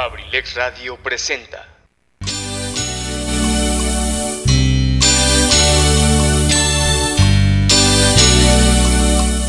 Abrilex Radio presenta.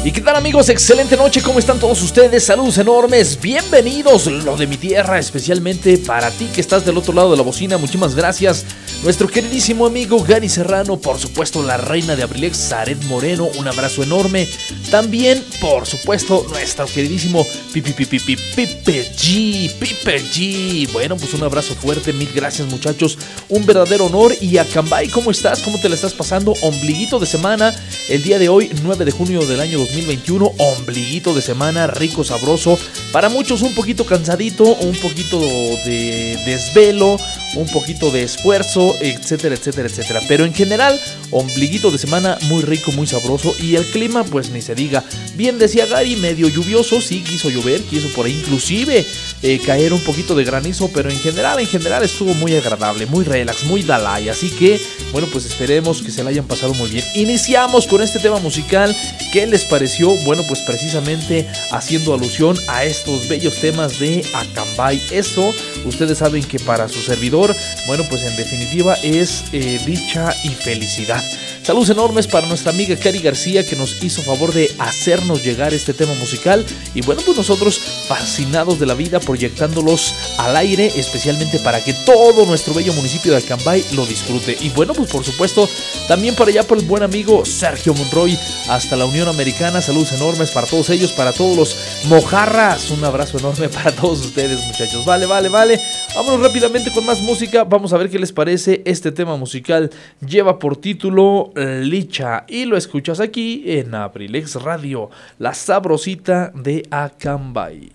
¿Y qué tal amigos? Excelente noche, ¿cómo están todos ustedes? Saludos enormes, bienvenidos, lo de mi tierra, especialmente para ti que estás del otro lado de la bocina, muchísimas gracias. Nuestro queridísimo amigo Gary Serrano, por supuesto la reina de Abrilex, Zaret Moreno, un abrazo enorme. También, por supuesto, nuestro queridísimo Pipe G, Pipe G. Bueno, pues un abrazo fuerte, mil gracias muchachos, un verdadero honor. Y a Cambay, ¿cómo estás? ¿Cómo te la estás pasando? Ombliguito de semana, el día de hoy, 9 de junio del año 2021, ombliguito de semana, rico, sabroso. Para muchos un poquito cansadito, un poquito de desvelo, un poquito de esfuerzo, etcétera, etcétera, etcétera. Pero en general, ombliguito de semana muy rico, muy sabroso. Y el clima, pues ni se diga. Bien decía Gary, medio lluvioso, sí, quiso llover, quiso por ahí inclusive eh, caer un poquito de granizo. Pero en general, en general estuvo muy agradable, muy relax, muy dalai. Así que, bueno, pues esperemos que se la hayan pasado muy bien. Iniciamos con este tema musical. ¿Qué les pareció? Bueno, pues precisamente haciendo alusión a estos bellos temas de Acambay. Eso, ustedes saben que para su servidor, bueno, pues en definitiva es eh, dicha y felicidad. Saludos enormes para nuestra amiga Cari García que nos hizo favor de hacernos llegar este tema musical. Y bueno, pues nosotros fascinados de la vida proyectándolos al aire, especialmente para que todo nuestro bello municipio de Acambay lo disfrute. Y bueno, pues por supuesto, también para allá por el buen amigo Sergio Monroy hasta la Unión Americana. Saludos enormes para todos ellos, para todos los mojarras. Un abrazo enorme para todos ustedes, muchachos. Vale, vale, vale. Vámonos rápidamente con más música. Vamos a ver qué les parece. Este tema musical lleva por título Licha y lo escuchas aquí en Abrilex Radio, la sabrosita de Acambay.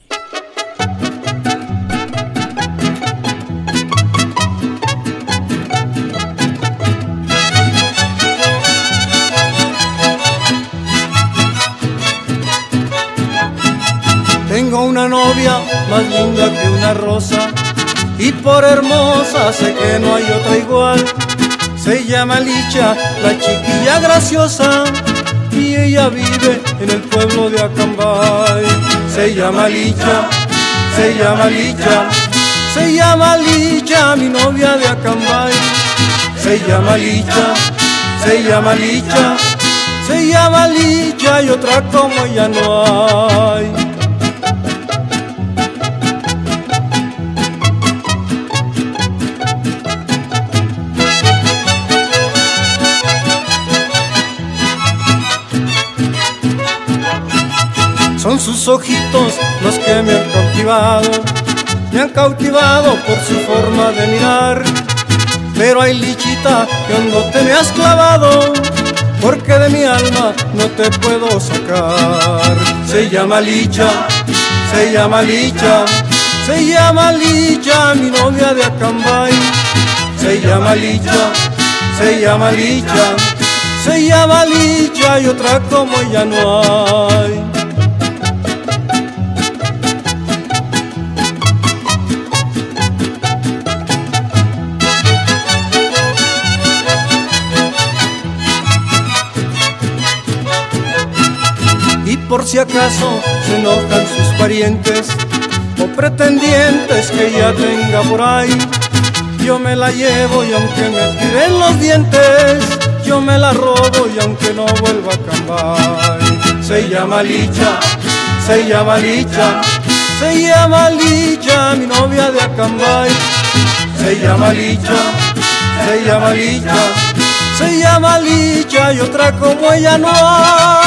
Tengo una novia más linda que una rosa y por hermosa sé que no hay otra igual. Se llama Licha, la chiquilla graciosa, y ella vive en el pueblo de Acambay. Se llama Licha, se llama Licha, se llama Licha, mi novia de Acambay. Se llama Licha, se llama Licha, se llama Licha y otra como ella no hay. Ojitos los que me han cautivado, me han cautivado por su forma de mirar. Pero hay lichita que hondo te me has clavado, porque de mi alma no te puedo sacar. Se llama Licha, se llama Licha, se llama Licha, mi novia de Acambay. Se llama Licha, se llama Licha, se llama Licha y otra como ella no hay. Por si acaso se enojan sus parientes o pretendientes que ella tenga por ahí. Yo me la llevo y aunque me tiren los dientes, yo me la robo y aunque no vuelva a cambiar. Se llama Licha, se llama Licha, se llama Licha, mi novia de Acambay. Se llama Licha, se llama Licha, se llama Licha y otra como ella no hay.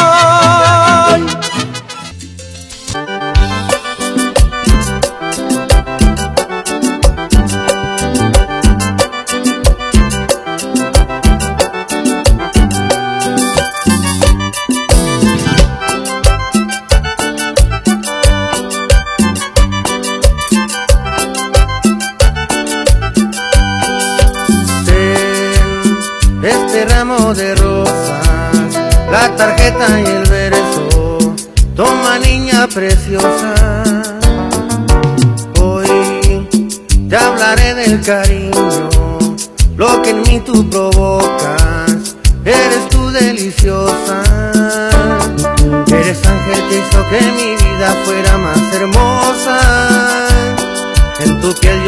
De rosas, la tarjeta y el verso. Toma niña preciosa, hoy te hablaré del cariño, lo que en mí tú provocas, eres tú deliciosa, eres ángel que hizo que mi vida fuera más hermosa, en tu piel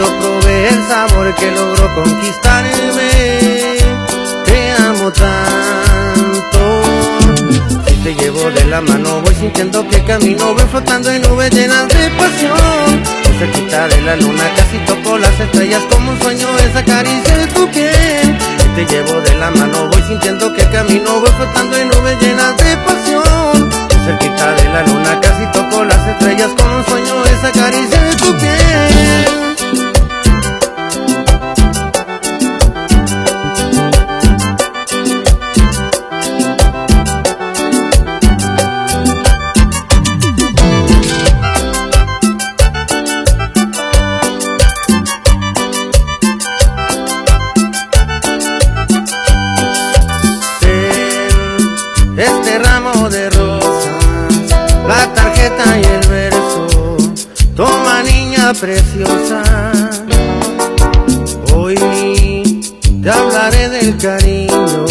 sabor que logró conquistarme. Amo tanto. Si te llevo de la mano, voy sintiendo que camino, voy flotando en nubes llenas de pasión. Cerquita de la luna, casi toco las estrellas como un sueño, esa caricia de tu piel. Te llevo de la mano, voy sintiendo que camino, voy flotando en nubes llenas de pasión. Cerquita de la luna, casi toco las estrellas como un sueño, esa caricia de tu piel. Y el verso. Toma niña preciosa, hoy te hablaré del cariño,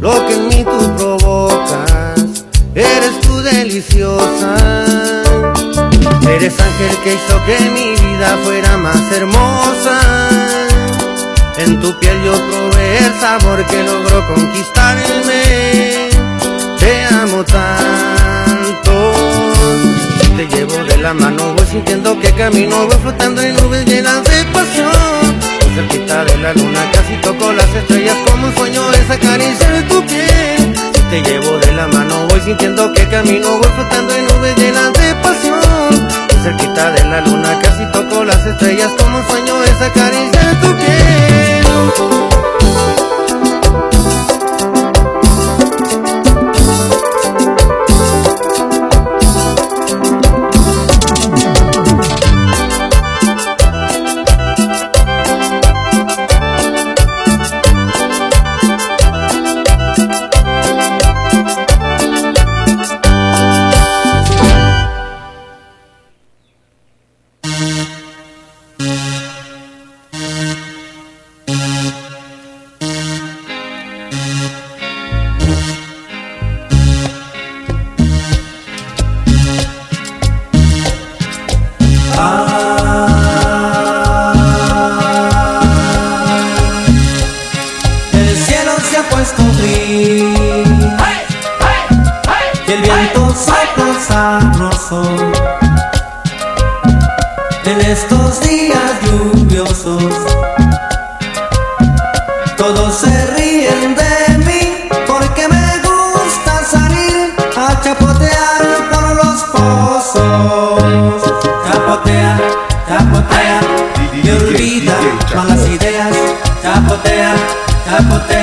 lo que en mí tú provocas, eres tú deliciosa. Eres ángel que hizo que mi vida fuera más hermosa. En tu piel yo probé el sabor que logró conquistarme. Te amo tanto. Te llevo de la mano, voy sintiendo que camino, voy flotando en nubes llenas de pasión. Muy cerquita de la luna, casi toco las estrellas como un sueño, esa caricia de tu piel. Te llevo de la mano, voy sintiendo que camino, voy flotando en nubes llenas de pasión. Muy cerquita de la luna, casi toco las estrellas como un sueño, esa caricia de tu piel. Chapotea. Y olvida malas ideas. Chapotea, chapotea,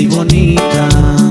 y bonita.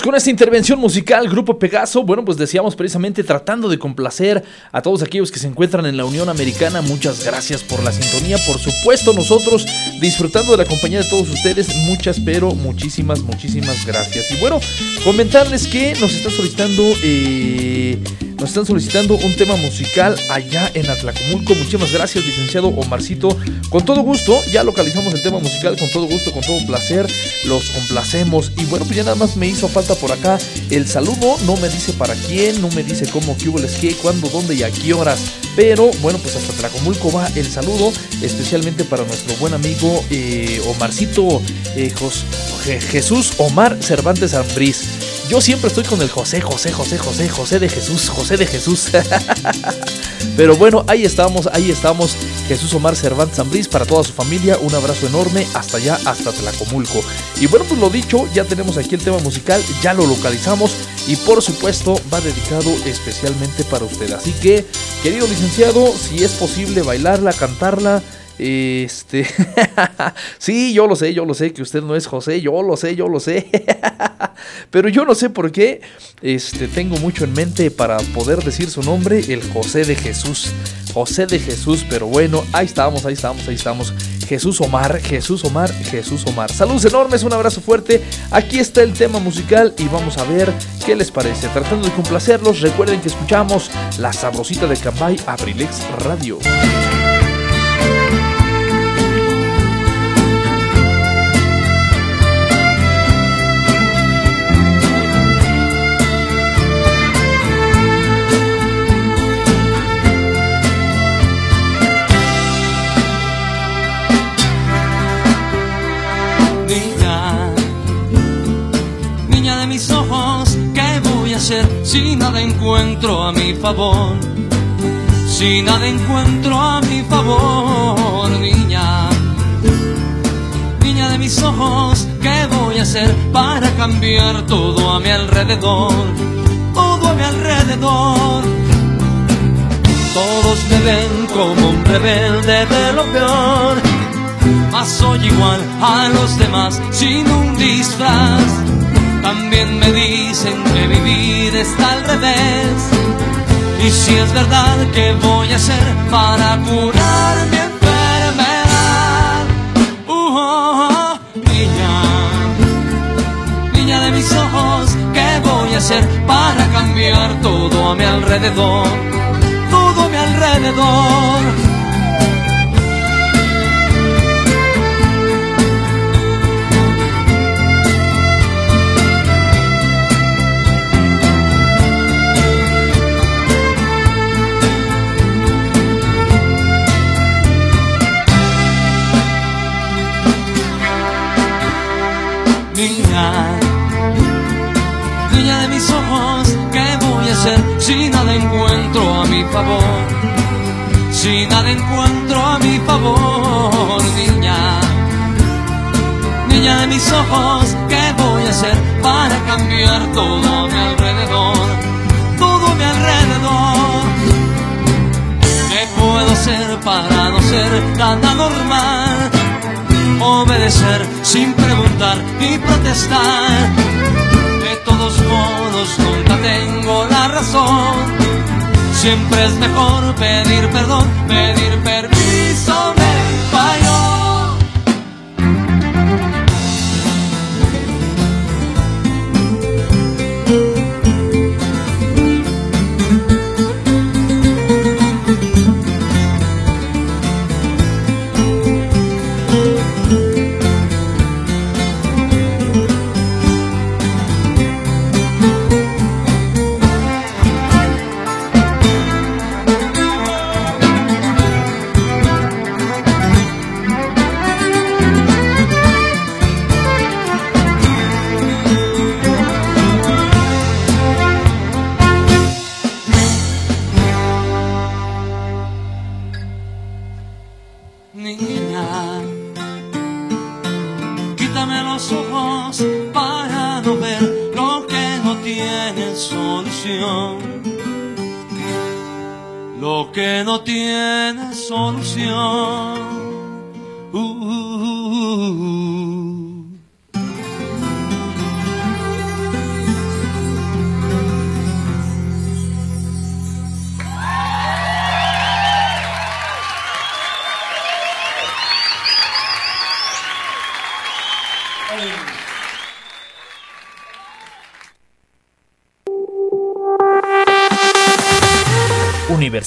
Con esta intervención musical, Grupo Pegaso. Bueno, pues decíamos precisamente tratando de complacer a todos aquellos que se encuentran en la Unión Americana. Muchas gracias por la sintonía. Por supuesto, nosotros disfrutando de la compañía de todos ustedes. Muchas, pero muchísimas, muchísimas gracias. Y bueno, comentarles que nos están solicitando. eh, nos están solicitando un tema musical allá en Atlacomulco. Muchísimas gracias, licenciado Omarcito. Con todo gusto, ya localizamos el tema musical, con todo gusto, con todo placer. Los complacemos. Y bueno, pues ya nada más me hizo falta por acá el saludo. No me dice para quién, no me dice cómo, qué hubo, les qué, cuándo, dónde y a qué horas. Pero bueno, pues hasta Atlacomulco va el saludo, especialmente para nuestro buen amigo eh, Omarcito eh, Jos- Je- Jesús Omar Cervantes Ambriz. Yo siempre estoy con el José, José, José, José, José de Jesús, José de Jesús. Pero bueno, ahí estamos, ahí estamos. Jesús Omar Cervantes Ambriz para toda su familia. Un abrazo enorme hasta allá, hasta Tlacomulco. Y bueno, pues lo dicho, ya tenemos aquí el tema musical, ya lo localizamos y por supuesto va dedicado especialmente para usted. Así que, querido licenciado, si es posible bailarla, cantarla. Este, sí, yo lo sé, yo lo sé que usted no es José, yo lo sé, yo lo sé. Pero yo no sé por qué, este, tengo mucho en mente para poder decir su nombre, el José de Jesús. José de Jesús, pero bueno, ahí estamos, ahí estamos, ahí estamos. Jesús Omar, Jesús Omar, Jesús Omar. Saludos enormes, un abrazo fuerte. Aquí está el tema musical y vamos a ver qué les parece. Tratando de complacerlos, recuerden que escuchamos La Sabrosita de Cambay, Abrilex Radio. Si nada encuentro a mi favor? Si nada encuentro a mi favor, niña. Niña de mis ojos, ¿qué voy a hacer para cambiar todo a mi alrededor? Todo a mi alrededor. Todos me ven como un rebelde de lo peor mas soy igual a los demás sin un disfraz. También me dicen que mi vida está al revés. Y si es verdad, ¿qué voy a hacer para curar mi enfermedad? Uh, oh, oh, niña, niña de mis ojos, ¿qué voy a hacer para cambiar todo a mi alrededor? Todo a mi alrededor. Si nada encuentro a mi favor? Si nada encuentro a mi favor, niña, niña de mis ojos, ¿qué voy a hacer para cambiar todo mi alrededor? Todo mi alrededor. ¿Qué puedo hacer para no ser tan anormal? obedecer sin preguntar ni protestar. Todos modos nunca tengo la razón. Siempre es mejor pedir perdón, pedir permiso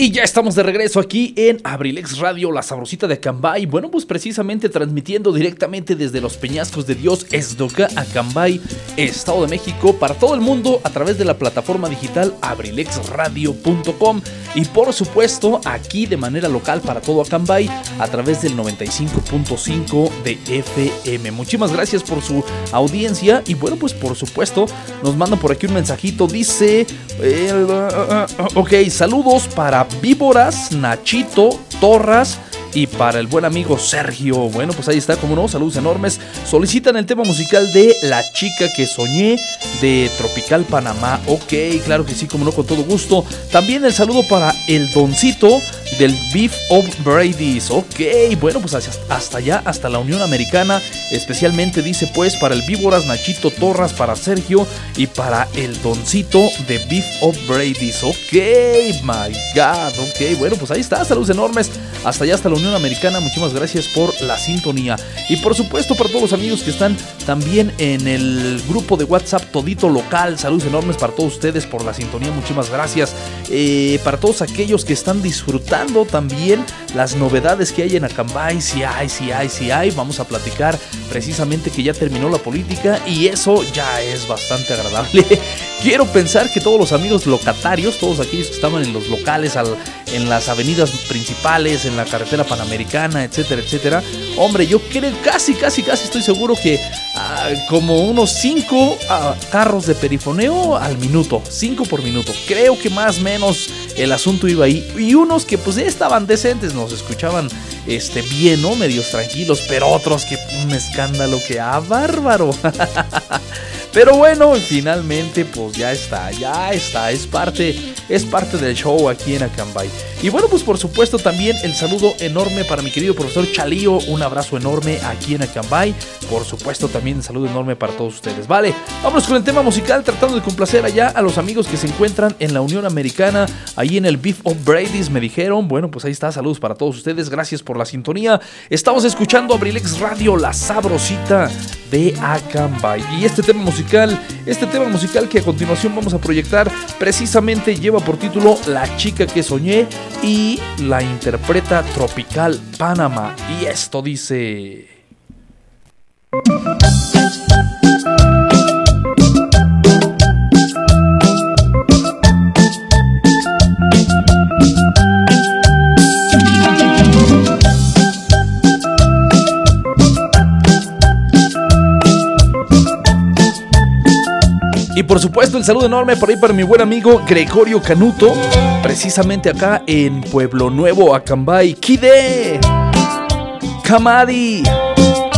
Y ya estamos de regreso aquí en Abrilex Radio, la sabrosita de Acambay. Bueno, pues precisamente transmitiendo directamente desde los peñascos de Dios, Esdoca, Acambay, Estado de México, para todo el mundo a través de la plataforma digital abrilexradio.com. Y por supuesto, aquí de manera local para todo Acambay a través del 95.5 de FM. Muchísimas gracias por su audiencia. Y bueno, pues por supuesto, nos mandan por aquí un mensajito. Dice: eh, Ok, saludos para Víboras, Nachito, Torras. Y para el buen amigo Sergio, bueno, pues ahí está, como no, saludos enormes. Solicitan el tema musical de La chica que soñé de Tropical Panamá. Ok, claro que sí, como no, con todo gusto. También el saludo para el Doncito del Beef of Brady's. Ok, bueno, pues hasta allá, hasta la Unión Americana. Especialmente dice pues para el Víboras, Nachito Torras, para Sergio y para el Doncito de Beef of Brady's. Ok, my God, ok, bueno, pues ahí está, saludos enormes. Hasta allá, hasta la Unión Americana, muchísimas gracias por la sintonía. Y por supuesto para todos los amigos que están también en el grupo de WhatsApp Todito Local, saludos enormes para todos ustedes por la sintonía, muchísimas gracias. Eh, para todos aquellos que están disfrutando también las novedades que hay en Acambay, si hay, si hay, si hay, vamos a platicar precisamente que ya terminó la política y eso ya es bastante agradable. Quiero pensar que todos los amigos locatarios, todos aquellos que estaban en los locales, al- en las avenidas principales, en la carretera panamericana, etcétera, etcétera, hombre, yo creo casi, casi, casi estoy seguro que ah, como unos 5 carros de perifoneo al minuto, 5 por minuto. Creo que más o menos el asunto iba ahí. Y unos que pues ya estaban decentes, nos escuchaban este, bien, ¿no? Medios tranquilos, pero otros que un escándalo que, ah, bárbaro. Pero bueno, finalmente pues ya está, ya está, es parte, es parte del show aquí en Acambay. Y bueno, pues por supuesto también el saludo enorme para mi querido profesor Chalío, un abrazo enorme aquí en Acambay. Por supuesto también un saludo enorme para todos ustedes. Vale, vámonos con el tema musical, tratando de complacer allá a los amigos que se encuentran en la Unión Americana, ahí en el Beef of Brady's, me dijeron. Bueno, pues ahí está, saludos para todos ustedes, gracias por la sintonía. Estamos escuchando Abrilex Radio, la sabrosita de Acambay. Y este tema musical, este tema musical que a continuación vamos a proyectar, precisamente lleva por título La chica que soñé y la interpreta Tropical Panamá. Y esto dice... Y por supuesto el saludo enorme por ahí para mi buen amigo Gregorio Canuto, precisamente acá en Pueblo Nuevo, Acambay. Kide, Kamadi.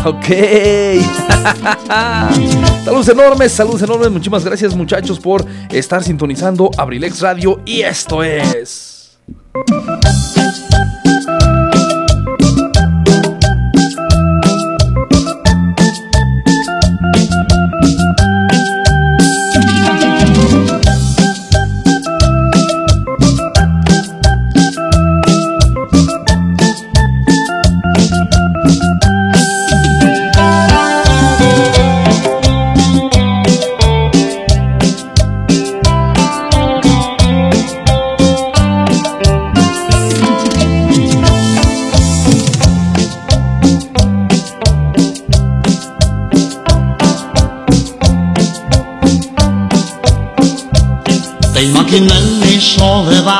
Ok. saludos enormes, saludos enormes. Muchísimas gracias muchachos por estar sintonizando Abrilex Radio y esto es... en mi soledad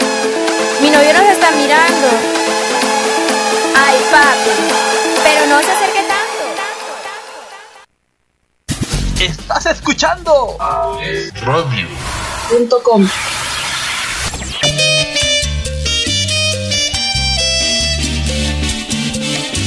Mi novio nos está mirando. Ay, papi. Pero no se acerque tanto. Estás escuchando. Radio.com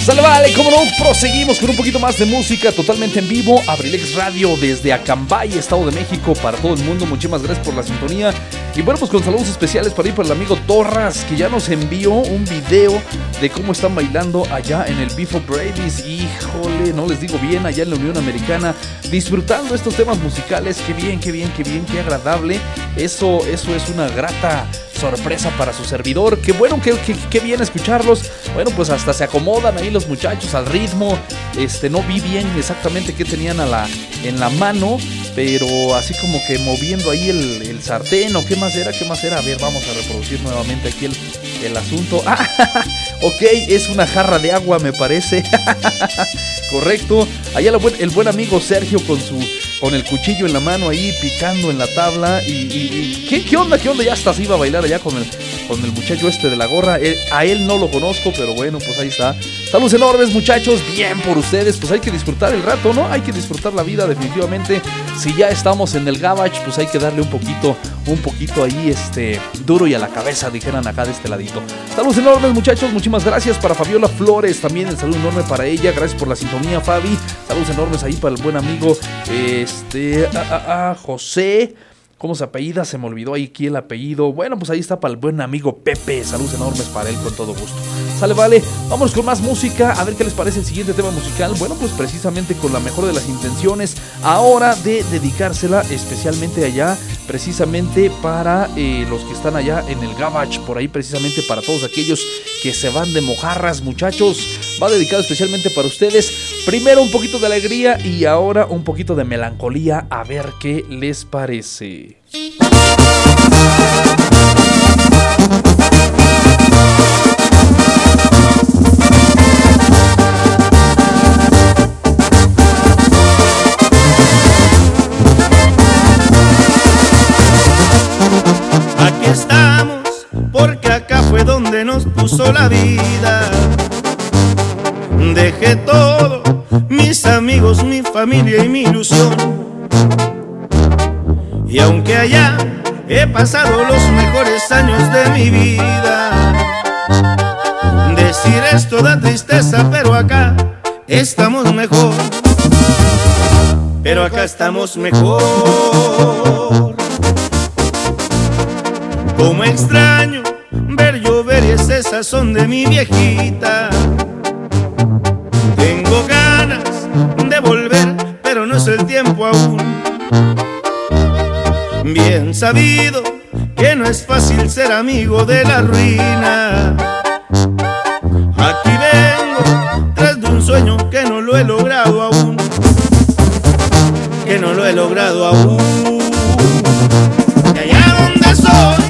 Sale, vale, como no, proseguimos con un poquito más de música totalmente en vivo. Abrilex Radio desde Acambay, Estado de México, para todo el mundo. Muchísimas gracias por la sintonía. Y bueno, pues con saludos especiales para ir para el amigo Torras, que ya nos envió un video de cómo están bailando allá en el Bifo Brady's. Híjole, no les digo bien, allá en la Unión Americana, disfrutando estos temas musicales. Qué bien, qué bien, qué bien, qué agradable. Eso, eso es una grata sorpresa para su servidor. Qué bueno, qué, qué, bien escucharlos. Bueno, pues hasta se acomodan ahí los muchachos al ritmo. Este, no vi bien exactamente qué tenían a la, en la mano. pero así como que moviendo ahí el, sartén o qué más era, qué más era. A ver, vamos a reproducir nuevamente aquí el, el asunto. Ah, ok, es una jarra de agua me parece. Correcto. Allá el buen amigo Sergio con su con el cuchillo en la mano ahí picando en la tabla. Y, ¿qué, ¿qué, onda? ¿Qué onda? Ya hasta se iba a bailar allá con el, con el muchacho este de la gorra. Eh, a él no lo conozco, pero bueno, pues ahí está. Saludos enormes, muchachos. Bien por ustedes. Pues hay que disfrutar el rato, ¿no? Hay que disfrutar la vida, definitivamente. Si ya estamos en el Gabach, pues hay que darle un poquito, un poquito ahí, este, duro y a la cabeza, dijeran acá de este ladito. Saludos enormes, muchachos. Muchísimas gracias para Fabiola Flores. También el saludo enorme para ella. Gracias por la sintonía, Fabi. Saludos enormes ahí para el buen amigo, este, a, José. ¿Cómo se apellida? Se me olvidó ahí aquí el apellido. Bueno, pues ahí está para el buen amigo Pepe. Saludos enormes para él con todo gusto. Sale, vale. Vamos con más música. A ver qué les parece el siguiente tema musical. Bueno, pues precisamente con la mejor de las intenciones. Ahora de dedicársela especialmente allá. Precisamente para eh, los que están allá en el Gabach. Por ahí precisamente para todos aquellos que se van de mojarras, muchachos. Va dedicado especialmente para ustedes. Primero un poquito de alegría y ahora un poquito de melancolía. A ver qué les parece. Aquí estamos, porque acá fue donde nos puso la vida. Dejé todo, mis amigos, mi familia y mi ilusión y aunque allá he pasado los mejores años de mi vida, decir esto da tristeza, pero acá estamos mejor. Pero acá estamos mejor. Como extraño ver llover y ese sazón de mi viejita. Tengo ganas de volver, pero no es el tiempo aún bien sabido que no es fácil ser amigo de la ruina. Aquí vengo tras de un sueño que no lo he logrado aún, que no lo he logrado aún. Y allá donde soy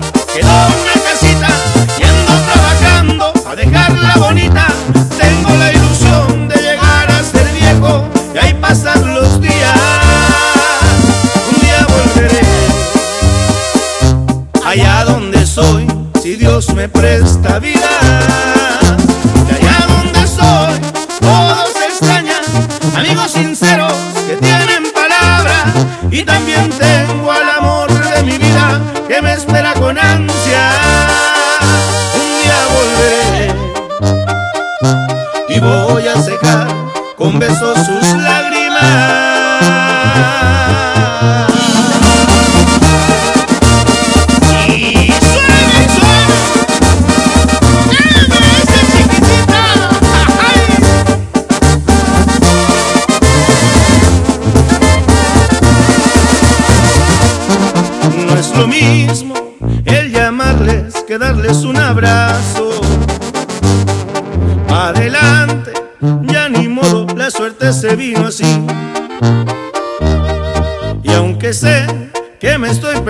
me presta vida. De allá donde soy, todos extrañan, amigos sinceros que tienen palabra. Y también tengo al amor de mi vida que me espera con ansia. Un día volveré y voy a secar con besos sus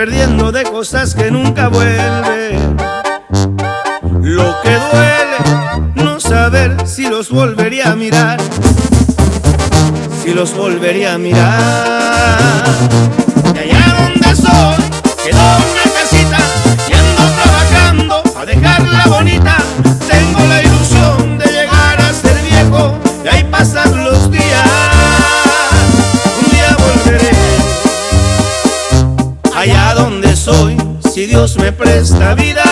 perdiendo de cosas que nunca vuelven, lo que duele no saber si los volvería a mirar, si los volvería a mirar. De allá donde soy Quedó una casita, yendo trabajando a dejarla bonita. Dios me presta vida.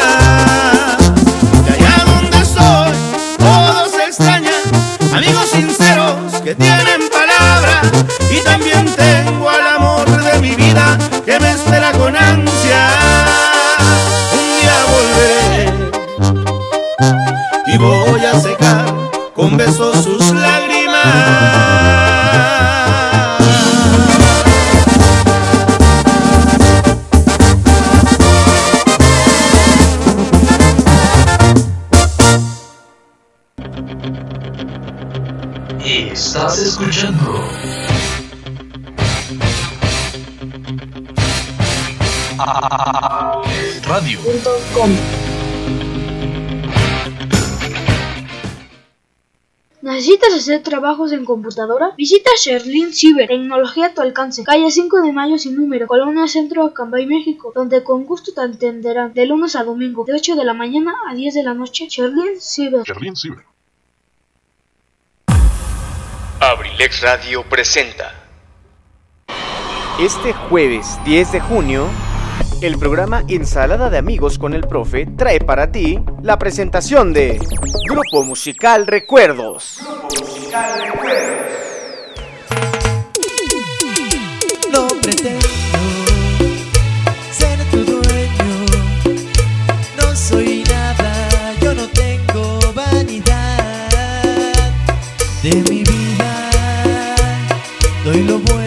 De allá donde soy, todos extrañan, amigos sinceros que tienen palabra y también tengo al amor de mi vida que me espera con ansia. Un día volveré y voy a secar con besos sus hacer trabajos en computadora? Visita Sherlin Cyber, tecnología a tu alcance, calle 5 de Mayo sin número, Colonia Centro, Acambay, México, donde con gusto te atenderán de lunes a domingo, de 8 de la mañana a 10 de la noche. Sherlin Cyber. Sherlin Cyber. Abrilex Radio presenta. Este jueves 10 de junio, el programa Ensalada de Amigos con el Profe trae para ti la presentación de Grupo Musical Recuerdos. Grupo Musical Recuerdos. No pretendo ser tu dueño, no soy nada, yo no tengo vanidad de mi vida, doy lo bueno,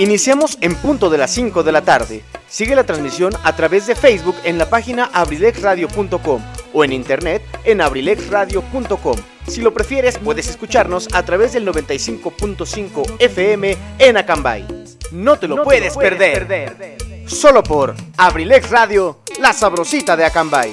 Iniciamos en punto de las 5 de la tarde. Sigue la transmisión a través de Facebook en la página abrilexradio.com o en internet en abrilexradio.com. Si lo prefieres, puedes escucharnos a través del 95.5 FM en Acambay. No te lo No te puedes, lo puedes perder. perder. Solo por Abrilex Radio, la sabrosita de Acambay.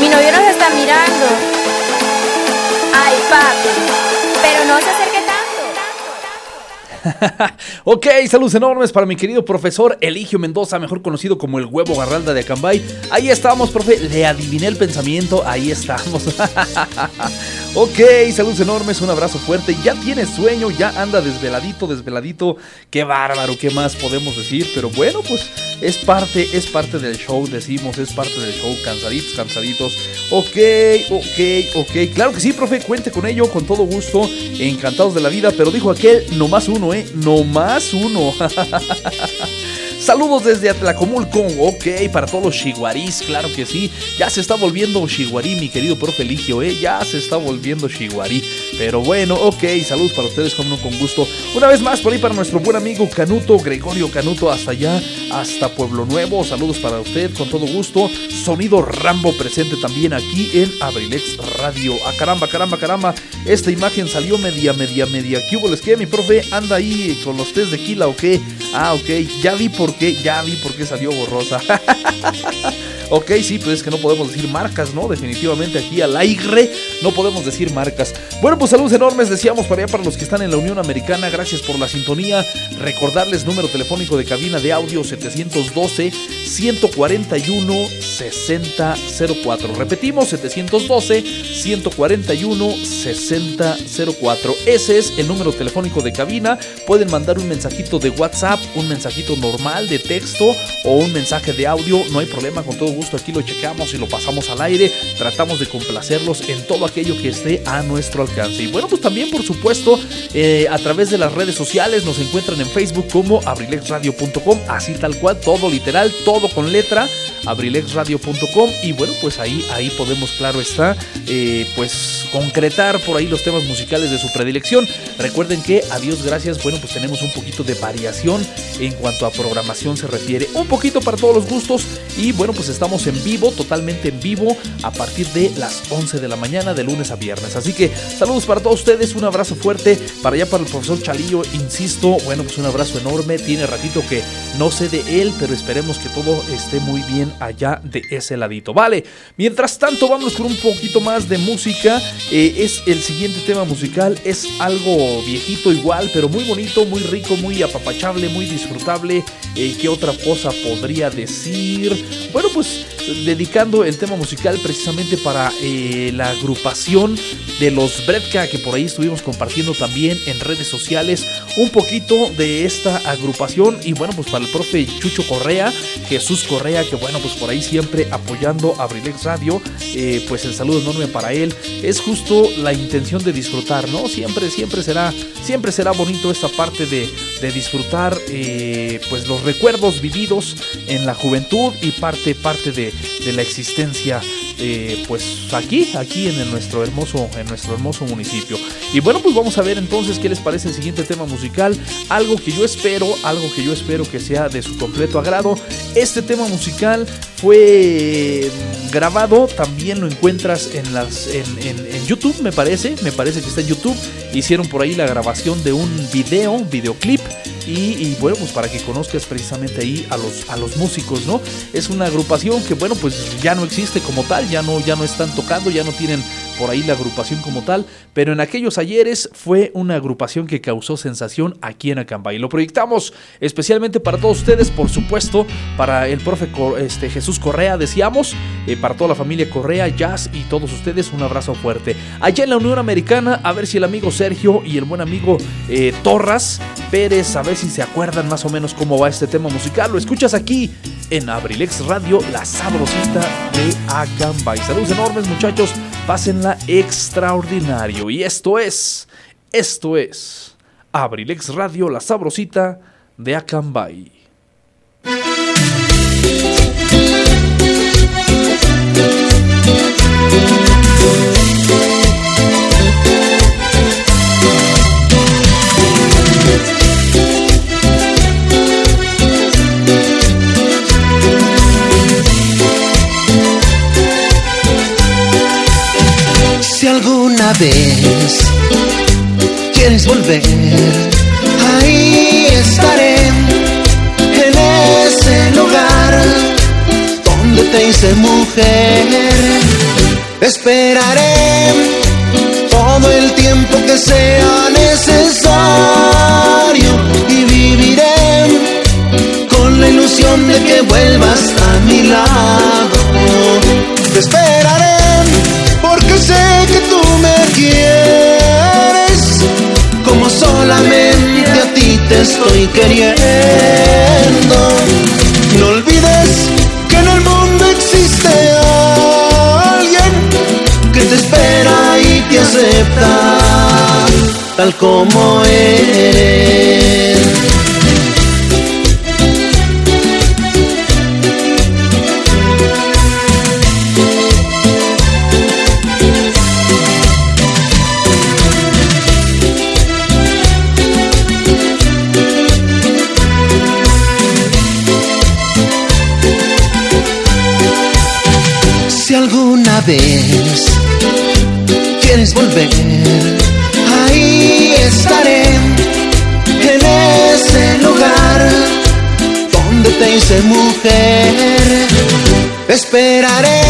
Mi novio nos está mirando. Ay, papi. Pero no se acerque tanto. ok, saludos enormes para mi querido profesor Eligio Mendoza, mejor conocido como el huevo garralda de Acambay. Ahí estamos, profe, le adiviné el pensamiento, ahí estamos. ok, saludos enormes, un abrazo fuerte. Ya tiene sueño, ya anda desveladito, desveladito. Qué bárbaro, ¿qué más podemos decir? Pero bueno, pues es parte, es parte del show, decimos, es parte del show, cansaditos, cansaditos. Ok, ok, ok. Claro que sí, profe, cuente con ello, con todo gusto, encantados de la vida, pero dijo aquel, no más uno, ¿eh? No más uno. Saludos desde Atlacomulco, ok, para todos los shiguarís, claro que sí. Ya se está volviendo shiguarí, mi querido profe Eligio, eh, ya se está volviendo shiguarí. Pero bueno, ok, saludos para ustedes, como no, con gusto. Una vez más, por ahí para nuestro buen amigo Canuto, Gregorio Canuto, hasta allá, hasta Pueblo Nuevo. Saludos para usted, con todo gusto. Sonido Rambo presente también aquí en Abrilex Radio. Ah, caramba, caramba, caramba. Esta imagen salió media, media, media. ¿Qué hubo? ¿Les qué? Mi profe anda ahí con los test de Kila, ¿o qué? Ah, ok, ya vi por qué, ya vi por qué salió borrosa. ok, sí, pues es que no podemos decir marcas, ¿no? Definitivamente aquí al aire no podemos decir marcas. Bueno, pues saludos enormes, decíamos para allá para los que están en la Unión Americana. Gracias por la sintonía. Recordarles número telefónico de cabina de audio 712 141 6004. Repetimos, 712 141 6004. Ese es el número telefónico de cabina. Pueden mandar un mensajito de WhatsApp, un mensajito normal de texto o un mensaje de audio. No hay problema, con todo gusto aquí lo checamos y lo pasamos al aire. Tratamos de complacerlos en todo aquello que esté a nuestro alcance. Y bueno, pues también, por supuesto, eh, a través de las redes sociales nos encuentran en Facebook como abrilexradio.com, así tal cual, todo literal, todo con letra, abrilexradio.com. Y bueno, pues ahí, ahí podemos, claro está, eh, pues concretar por ahí los temas musicales de su predilección. Recuerden que a Dios gracias, bueno, pues tenemos un poquito de variación en cuanto a programación se refiere. Un poquito para todos los gustos. Y bueno, pues estamos en vivo, totalmente en vivo, a partir de las 11 de la mañana, de lunes a viernes. Así que saludos para todos ustedes, un abrazo fuerte para allá para el profesor Chalillo, insisto, bueno, pues un abrazo enorme. Tiene ratito que no sé de él, pero esperemos que todo esté muy bien allá de ese ladito. Vale, mientras tanto, vamos con un poquito más de música. Eh, es el siguiente tema musical, es algo viejito igual, pero muy bonito, muy rico, muy apapachable, disfrutable. Eh, ¿Qué otra cosa podría decir? Bueno, pues dedicando el tema musical precisamente para eh, la agrupación de los Bredka que por ahí estuvimos compartiendo también en redes sociales un poquito de esta agrupación y bueno pues para el profe Chucho Correa, Jesús Correa que bueno pues por ahí siempre apoyando a Abrilex Radio, eh, pues el saludo enorme para él, es justo la intención de disfrutar, ¿no? Siempre, siempre será, siempre será bonito esta parte de, de disfrutar eh, pues los recuerdos vividos en la juventud y parte, parte de, de la existencia eh, pues aquí, aquí en nuestro hermoso, en nuestro hermoso municipio. Y bueno, pues vamos a ver entonces qué les parece el siguiente tema musical. Algo que yo espero, algo que yo espero que sea de su completo agrado. Este tema musical fue mm, grabado, también lo encuentras en las en, en, YouTube, me parece, me parece que está en YouTube. Hicieron por ahí la grabación de un video, un videoclip. Y, y, bueno, pues para que conozcas precisamente ahí a los, a los músicos, ¿no? Es una agrupación que, bueno, pues ya no existe como tal, ya no, ya no están tocando, ya no tienen por ahí la agrupación como tal, pero en aquellos ayeres fue una agrupación que causó sensación aquí en Acambay. Lo proyectamos especialmente para todos ustedes, por supuesto, para el profe este, Jesús Correa, decíamos, eh, para toda la familia Correa, Jazz y todos ustedes, un abrazo fuerte. Allá en la Unión Americana, a ver si el amigo Sergio y el buen amigo eh, Torras Pérez, a ver si se acuerdan más o menos cómo va este tema musical. Lo escuchas aquí en Abrilex Radio, la sabrosita de Acambay. Saludos enormes, muchachos. Pásenla extraordinario. Y esto es, esto es Abrilex Radio, la sabrosita de Acambay. Alguna vez quieres volver, ahí estaré, en ese lugar donde te hice mujer. Esperaré todo el tiempo que sea necesario y viviré con la ilusión de que vuelvas a mi lado. Te esperaré quieres como solamente a ti te estoy queriendo. No olvides que en el mundo existe alguien que te espera y te acepta tal como eres. Mujer. Esperaré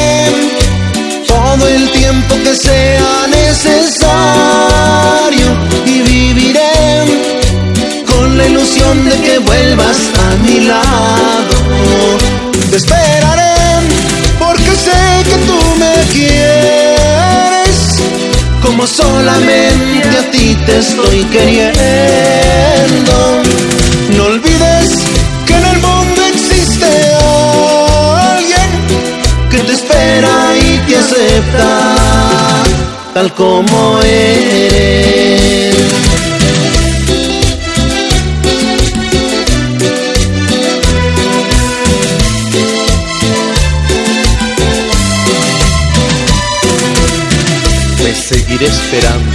todo el tiempo que sea necesario y viviré con la ilusión de que vuelvas a mi lado. Te esperaré porque sé que tú me quieres como solamente a ti te estoy queriendo. No olvides tal como eres. Me seguiré esperando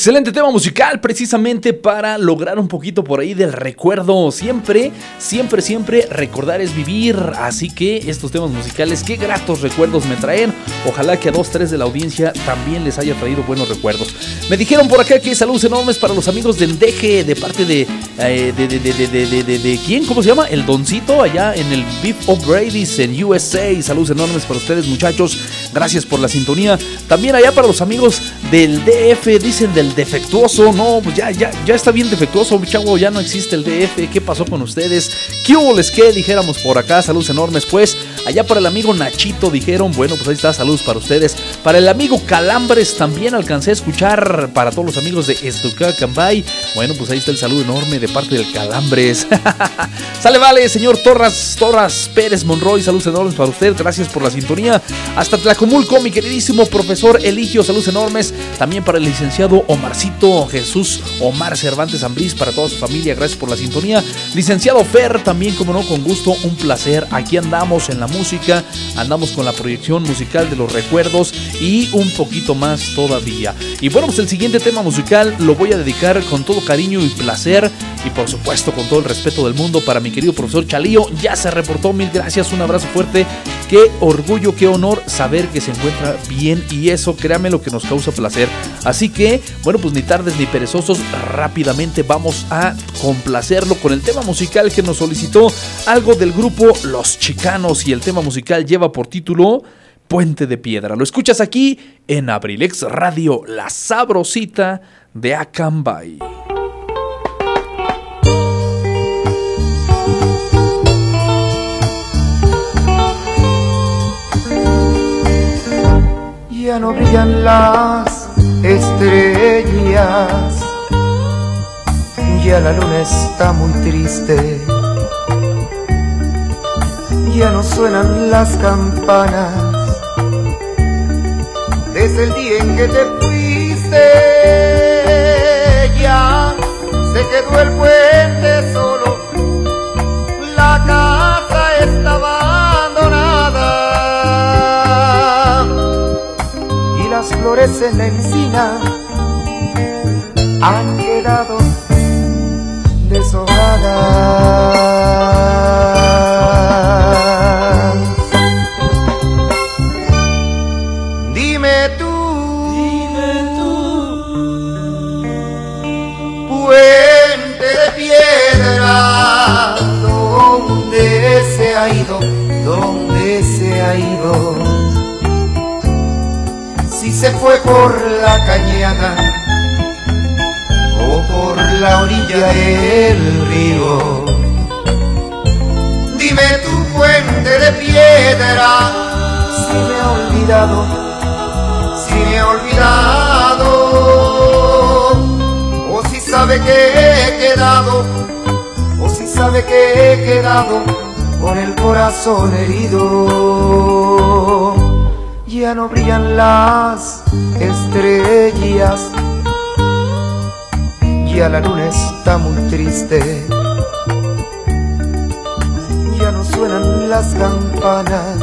Excelente tema musical precisamente para lograr un poquito por ahí del recuerdo. Siempre, siempre, siempre recordar es vivir. Así que estos temas musicales, qué gratos recuerdos me traen. Ojalá que a dos, tres de la audiencia también les haya traído buenos recuerdos. Me dijeron por acá que saludos enormes para los amigos de Endeje, de parte de, eh, de, de, de, de, quién, ¿cómo se llama? El Doncito allá en el Beef O'Brady's en USA. Saludos enormes para ustedes muchachos. Gracias por la sintonía. También allá para los amigos del DF, dicen del defectuoso. No, pues ya, ya, ya está bien defectuoso, chavo. Ya no existe el DF. ¿Qué pasó con ustedes? ¿Qué hubo les que dijéramos por acá? Saludos enormes, pues. Allá para el amigo Nachito dijeron, bueno, pues ahí está, saludos para ustedes. Para el amigo Calambres también alcancé a escuchar. Para todos los amigos de Estuca Cambay. Bueno, pues ahí está el saludo enorme de parte del Calambres. Sale, vale, señor Torras, Torras Pérez Monroy. Saludos enormes para usted. Gracias por la sintonía. Hasta Tlacomulco, mi queridísimo profesor Eligio. Saludos enormes. También para el licenciado Omarcito Jesús Omar Cervantes Ambrís. Para toda su familia, gracias por la sintonía. Licenciado Fer, también, como no, con gusto, un placer. Aquí andamos en la música. Andamos con la proyección musical de los recuerdos y un poquito más todavía. Y bueno, pues el siguiente tema musical lo voy a dedicar con todo cariño y placer y por supuesto con todo el respeto del mundo para mi querido profesor Chalío. Ya se reportó, mil gracias, un abrazo fuerte. Qué orgullo, qué honor saber que se encuentra bien y eso, créame lo que nos causa placer. Así que, bueno, pues ni tardes ni perezosos, rápidamente vamos a complacerlo con el tema musical que nos solicitó algo del grupo Los Chicanos y el tema musical lleva por título Puente de Piedra. Lo escuchas aquí en Abrilex Radio, la sabrosita de Acambay. Ya no brillan las estrellas, ya la luna está muy triste, ya no suenan las campanas. Desde el día en que te fuiste, ya se quedó el puente flores en la encina han quedado deshojadas. Fue por la cañada o por la orilla del río. Dime tu puente de piedra, si me ha olvidado, si me ha olvidado, o si sabe que he quedado, o si sabe que he quedado con el corazón herido. Ya no brillan las estrellas, ya la luna está muy triste, ya no suenan las campanas.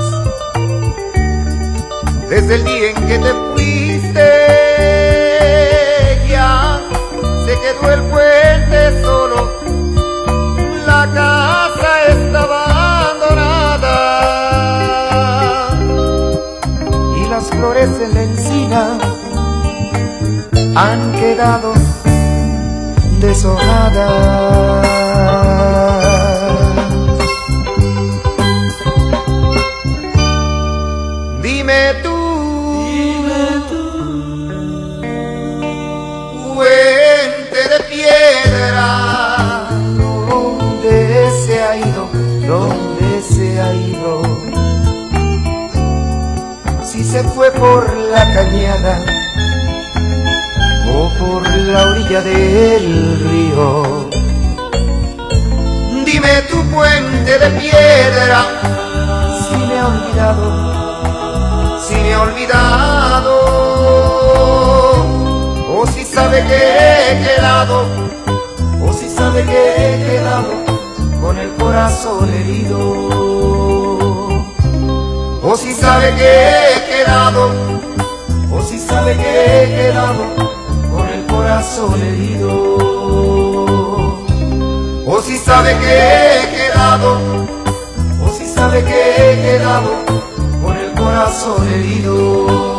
Desde el día en que te fuiste ya se quedó el puente solo. La casa estaba flores en la encina han quedado deshojadas Dime tú, dime tú, puente de piedra, ¿dónde se ha ido? ¿Dónde se ha ido? Fue por la cañada o por la orilla del río. Dime tu puente de piedra, si me ha olvidado, si me ha olvidado, o si sabe que he quedado, o si sabe que he quedado con el corazón herido, o si sabe que he quedado, o si sabe que he quedado con el corazón herido, o si sabe que he quedado, o si sabe que he quedado con el corazón herido.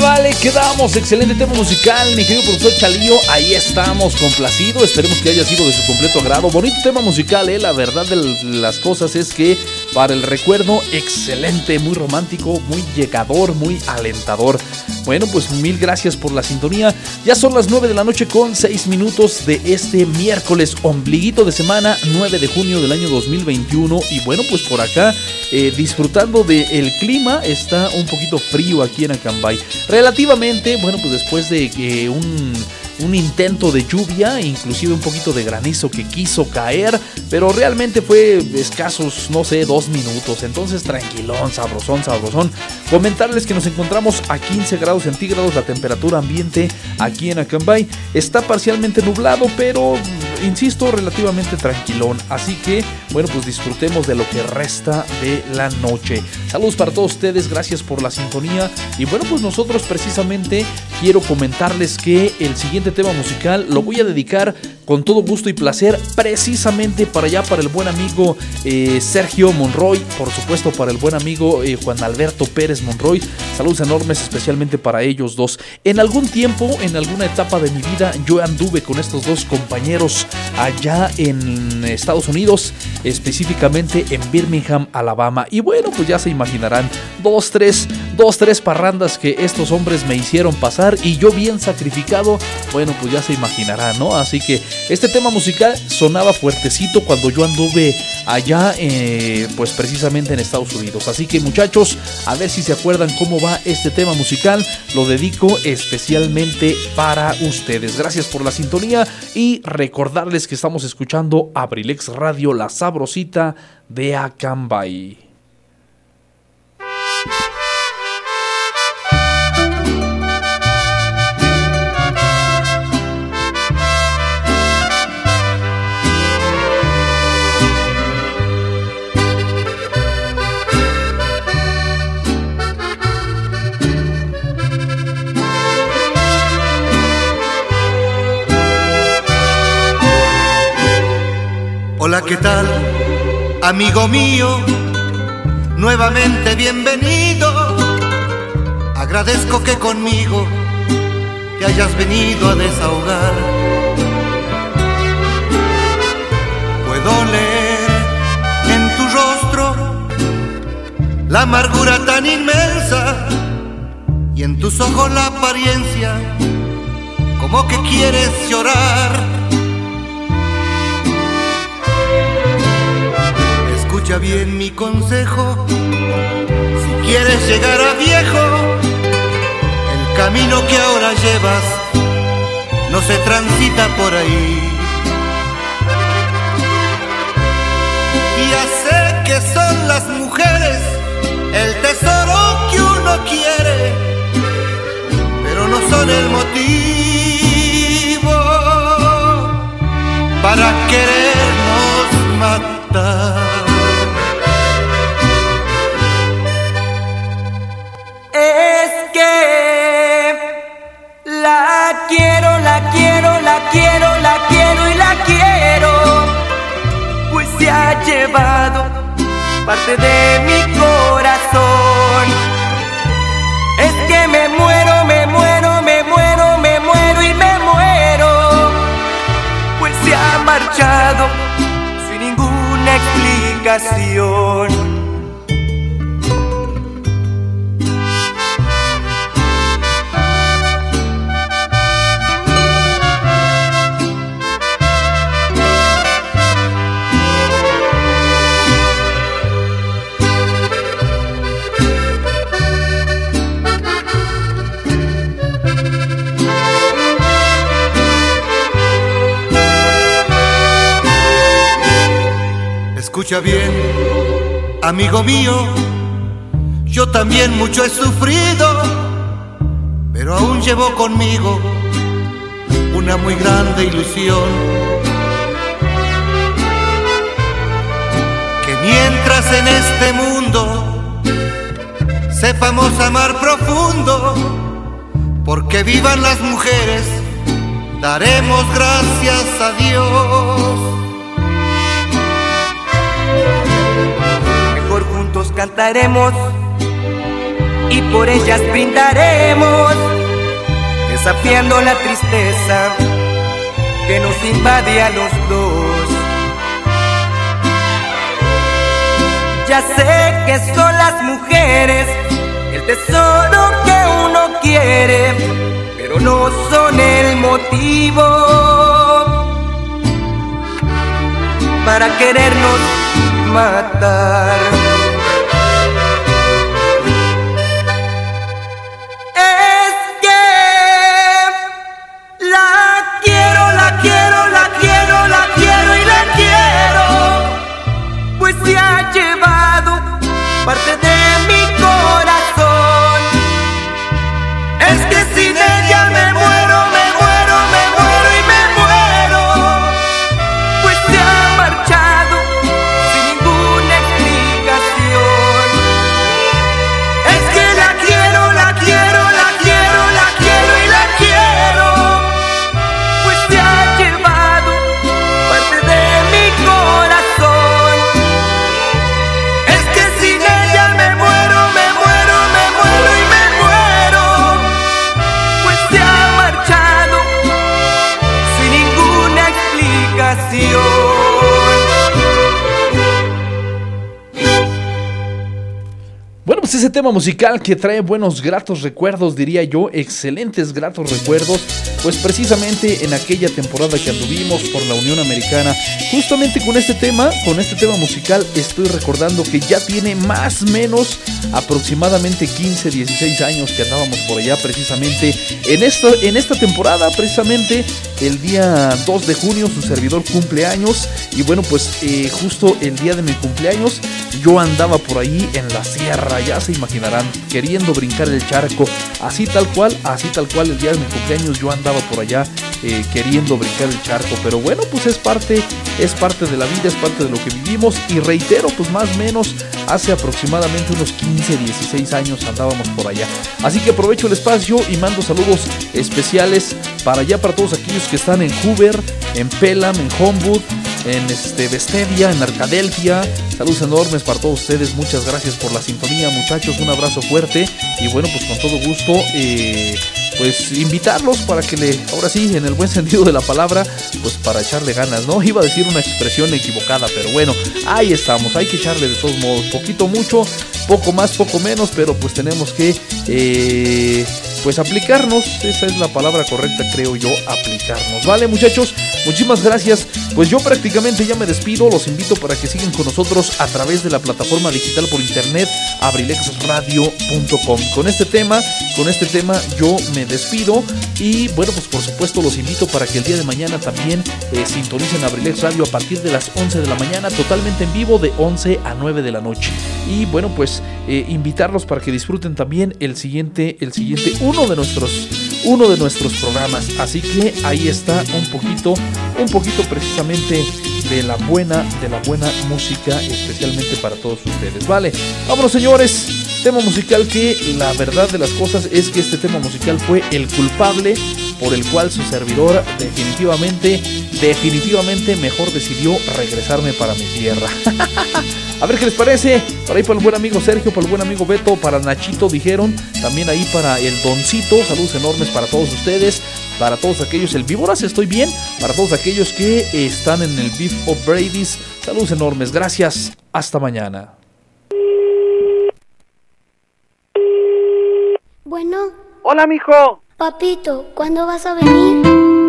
Vale, quedamos. Excelente tema musical, mi querido profesor Chalío. Ahí estamos, complacido. Esperemos que haya sido de su completo agrado. Bonito tema musical, ¿eh? La verdad de las cosas es que para el recuerdo, excelente, muy romántico, muy llegador, muy alentador. Bueno, pues mil gracias por la sintonía. Ya son las 9 de la noche con 6 minutos de este miércoles, ombliguito de semana, 9 de junio del año 2021. Y bueno, pues por acá, eh, disfrutando del clima, está un poquito frío aquí en Acambay. Relativamente, bueno, pues después de que un un intento de lluvia, inclusive un poquito de granizo que quiso caer, pero realmente fue escasos, no sé, dos minutos. Entonces tranquilón, sabrosón, sabrosón. Comentarles que nos encontramos a 15 grados centígrados, la temperatura ambiente aquí en Acambay está parcialmente nublado, pero insisto, relativamente tranquilón. Así que, bueno, pues disfrutemos de lo que resta de la noche. Saludos para todos ustedes, gracias por la sintonía. Y bueno, pues nosotros precisamente quiero comentarles que el siguiente tema musical lo voy a dedicar con todo gusto y placer precisamente para allá, para el buen amigo eh, Sergio Monroy, por supuesto para el buen amigo eh, Juan Alberto Pérez Monroy. Saludos enormes especialmente para ellos dos. En algún tiempo, en alguna etapa de mi vida, yo anduve con estos dos compañeros allá en Estados Unidos, específicamente en Birmingham, Alabama. Y bueno, pues ya se imaginarán, dos, tres, dos, tres parrandas que estos hombres me hicieron pasar y yo bien sacrificado, bueno, pues ya se imaginarán, ¿no? Así que este tema musical sonaba fuertecito cuando yo anduve allá, eh, pues precisamente en Estados Unidos. Así que muchachos, a ver si se acuerdan cómo va este tema musical. Lo dedico especialmente para ustedes. Gracias por la sintonía y recordarles que estamos escuchando Abrilex Radio, la sabrosita de Acambay. ¿Qué tal? Amigo mío, nuevamente bienvenido. Agradezco que conmigo te hayas venido a desahogar. Puedo leer en tu rostro la amargura tan inmensa y en tus ojos la apariencia como que quieres llorar escucha bien mi consejo. Si quieres llegar a viejo, el camino que ahora llevas no se transita por ahí. Ya sé que son las mujeres el tesoro que uno quiere, pero no son el motivo para querernos matar. Llevado parte de mi corazón. Es que me muero, me muero, me muero, me muero y me muero. Pues se ha marchado sin ninguna explicación. Bien, amigo mío, yo también mucho he sufrido, pero aún llevo conmigo una muy grande ilusión. Que mientras en este mundo sepamos amar profundo, porque vivan las mujeres, daremos gracias a Dios. Cantaremos y por ellas brindaremos, desafiando la tristeza que nos invade a los dos. Ya sé que son las mujeres el tesoro que uno quiere, pero no son el motivo para querernos matar. Ese tema musical que trae buenos gratos recuerdos, diría yo, excelentes gratos recuerdos, pues precisamente en aquella temporada que anduvimos por la Unión Americana, justamente con este tema, con este tema musical, estoy recordando que ya tiene más o menos aproximadamente 15, 16 años que andábamos por allá precisamente en esta, en esta temporada, precisamente el día 2 de junio su servidor cumpleaños. Y bueno, pues eh, justo el día de mi cumpleaños yo andaba por ahí en la sierra, ya se imaginarán, queriendo brincar el charco, así tal cual, así tal cual el día de mi cumpleaños yo andaba por allá eh, queriendo brincar el charco, pero bueno, pues es parte, es parte de la vida, es parte de lo que vivimos. Y reitero, pues más o menos hace aproximadamente unos 15, 16 años andábamos por allá. Así que aprovecho el espacio y mando saludos especiales para allá, para todos aquellos que están en Hoover, en Pelham, en Homewood, en este Vestevia, en Arcadelfia. Saludos enormes para todos ustedes. Muchas gracias por la sintonía, muchachos. Un abrazo fuerte. Y bueno, pues con todo gusto, eh, pues invitarlos para que le, ahora sí, en el buen sentido de la palabra, pues para echarle ganas, ¿no? Iba a decir una expresión equivocada, pero bueno, ahí estamos. Hay que echarle de todos modos, poquito, mucho, poco más, poco menos, pero pues tenemos que, eh, pues aplicarnos. Esa es la palabra correcta, creo yo, aplicarnos. Vale, muchachos, muchísimas gracias. Pues yo prácticamente ya me despido. Los invito para que sigan con nosotros a través de la plataforma digital por internet abrilexradio.com. Con este tema, con este tema yo me despido y bueno, pues por supuesto los invito para que el día de mañana también eh, sintonicen Abrilex Radio a partir de las 11 de la mañana, totalmente en vivo de 11 a 9 de la noche. Y bueno, pues eh, invitarlos para que disfruten también el siguiente, el siguiente, uno de nuestros uno de nuestros programas. Así que ahí está un poquito, un poquito precisamente de la buena, de la buena música, especialmente para todos ustedes. Vale, vámonos señores. Tema musical que la verdad de las cosas es que este tema musical fue el culpable por el cual su servidor definitivamente, definitivamente mejor decidió regresarme para mi tierra. A ver qué les parece. Para ahí para el buen amigo Sergio, para el buen amigo Beto, para Nachito dijeron. También ahí para el Doncito. Saludos enormes para todos ustedes. Para todos aquellos, el Víboras, estoy bien. Para todos aquellos que están en el Beef of Brady's. Saludos enormes. Gracias. Hasta mañana. Bueno. Hola, mijo. Papito, ¿cuándo vas a venir?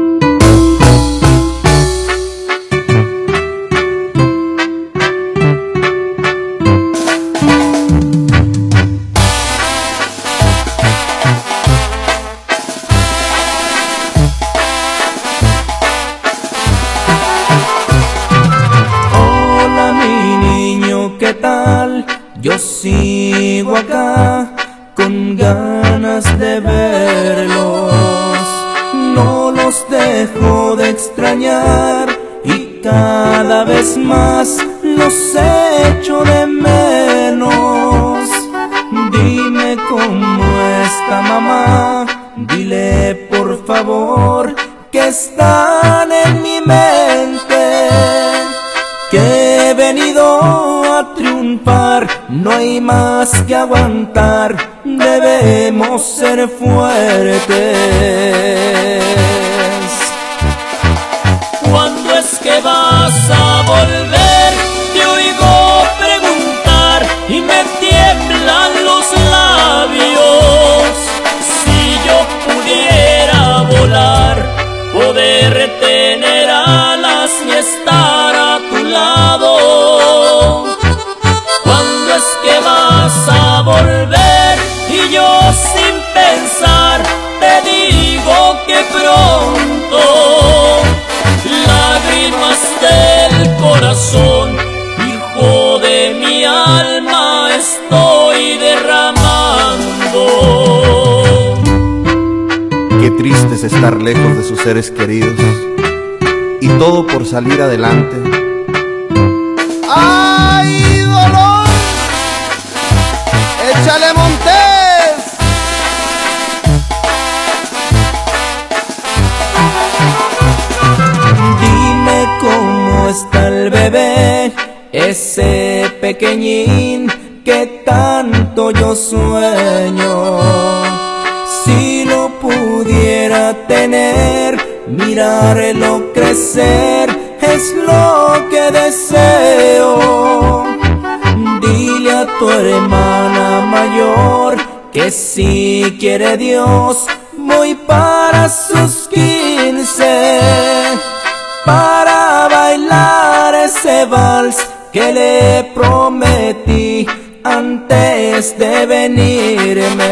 Y cada vez más los echo de menos. Dime cómo está mamá, dile por favor que están en mi mente que he venido a triunfar, no hay más que aguantar, debemos ser fuertes. ¿Cuándo es que vas a volver? Estar lejos de sus seres queridos y todo por salir adelante. ¡Ay, dolor! ¡Échale Montes! Dime cómo está el bebé, ese pequeñín que tanto yo sueño. Mirarlo crecer es lo que deseo. Dile a tu hermana mayor que si quiere Dios, voy para sus quince para bailar ese vals que le prometí antes de venirme.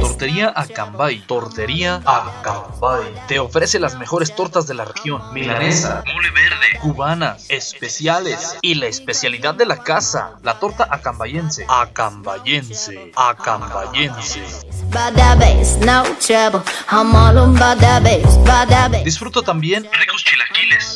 Tortería Acambay. Tortería Acambay. Te ofrece las mejores tortas de la región. Milanesa, mole verde, cubanas, especiales y la especialidad de la casa, la torta acambayense. Acambayense, acambayense. Disfruta también ricos chilaquiles,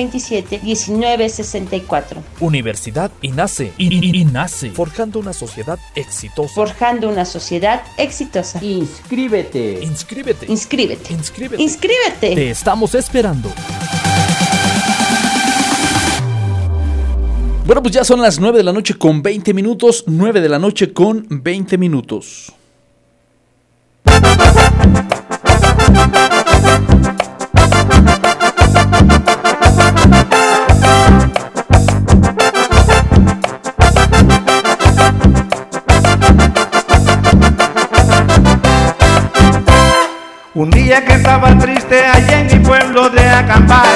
1964. Universidad INACE. INACE. Forjando una sociedad exitosa. Forjando una sociedad exitosa. Inscríbete. Inscríbete. Inscríbete. Inscríbete. Inscríbete. Te estamos esperando. Bueno, pues ya son las 9 de la noche con 20 minutos. 9 de la noche con 20 minutos. Un día que estaba triste allá en mi pueblo de Acambay,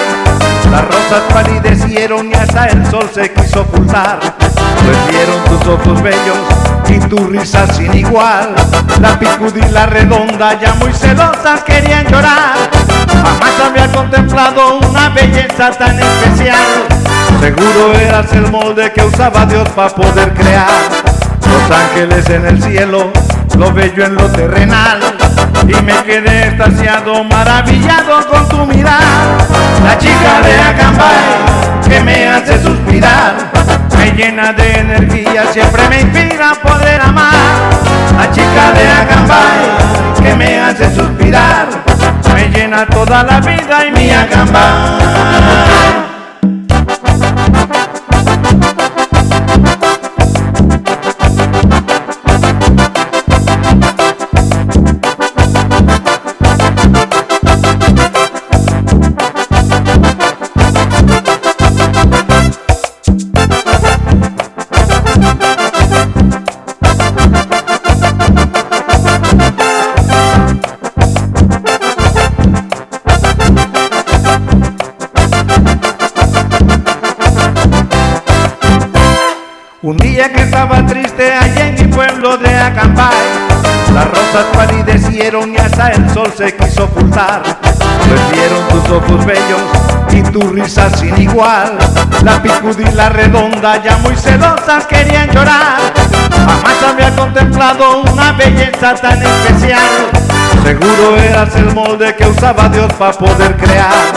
las rosas palidecieron y hasta el sol se quiso ocultar. Pues vieron tus ojos bellos y tu risa sin igual. La picudila redonda ya muy celosas querían llorar. Jamás había contemplado una belleza tan especial. Seguro eras el molde que usaba Dios para poder crear. Los ángeles en el cielo, lo bello en lo terrenal. Y me quedé extasiado, maravillado con tu mirar. La chica de Acambay que me hace suspirar, me llena de energía, siempre me inspira a poder amar. La chica de Acambay que me hace suspirar, me llena toda la vida y mi Acambay. Acambay, las rosas palidecieron y hasta el sol se quiso ocultar. Vieron tus ojos bellos y tu risa sin igual. La picudila redonda ya muy celosas querían llorar. Jamás había contemplado una belleza tan especial. Seguro eras el molde que usaba Dios para poder crear.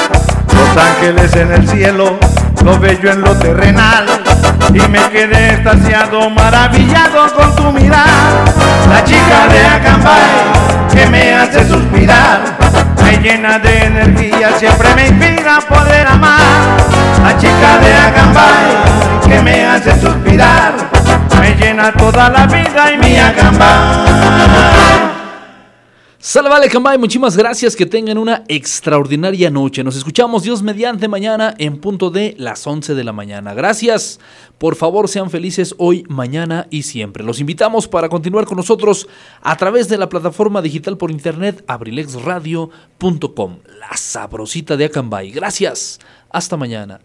Los ángeles en el cielo, lo bello en lo terrenal. Y me quedé extasiado, maravillado con tu mirar. La chica de Acambay que me hace suspirar, me llena de energía, siempre me inspira a poder amar. La chica de Acambay que me hace suspirar, me llena toda la vida y mi Acambay. Sale, vale, Cambay, muchísimas gracias. Que tengan una extraordinaria noche. Nos escuchamos Dios mediante mañana en punto de las 11 de la mañana. Gracias. Por favor, sean felices hoy, mañana y siempre. Los invitamos para continuar con nosotros a través de la plataforma digital por internet abrilexradio.com. La sabrosita de Acambay. Gracias. Hasta mañana.